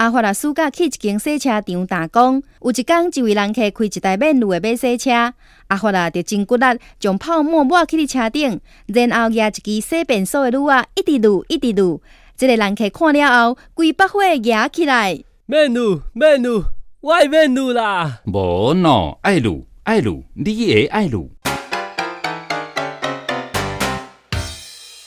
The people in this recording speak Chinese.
阿法拉暑假去一间洗车场打工，有一天，一位人客开一台面路的马洗车，阿法拉就真骨力将泡沫抹去伫车顶，然后拿一支洗便所的女啊，一直撸，一直撸。这个人客看了后，规百火压起来。面女，面女，我爱面女啦！无喏，爱路，爱路，你也爱路。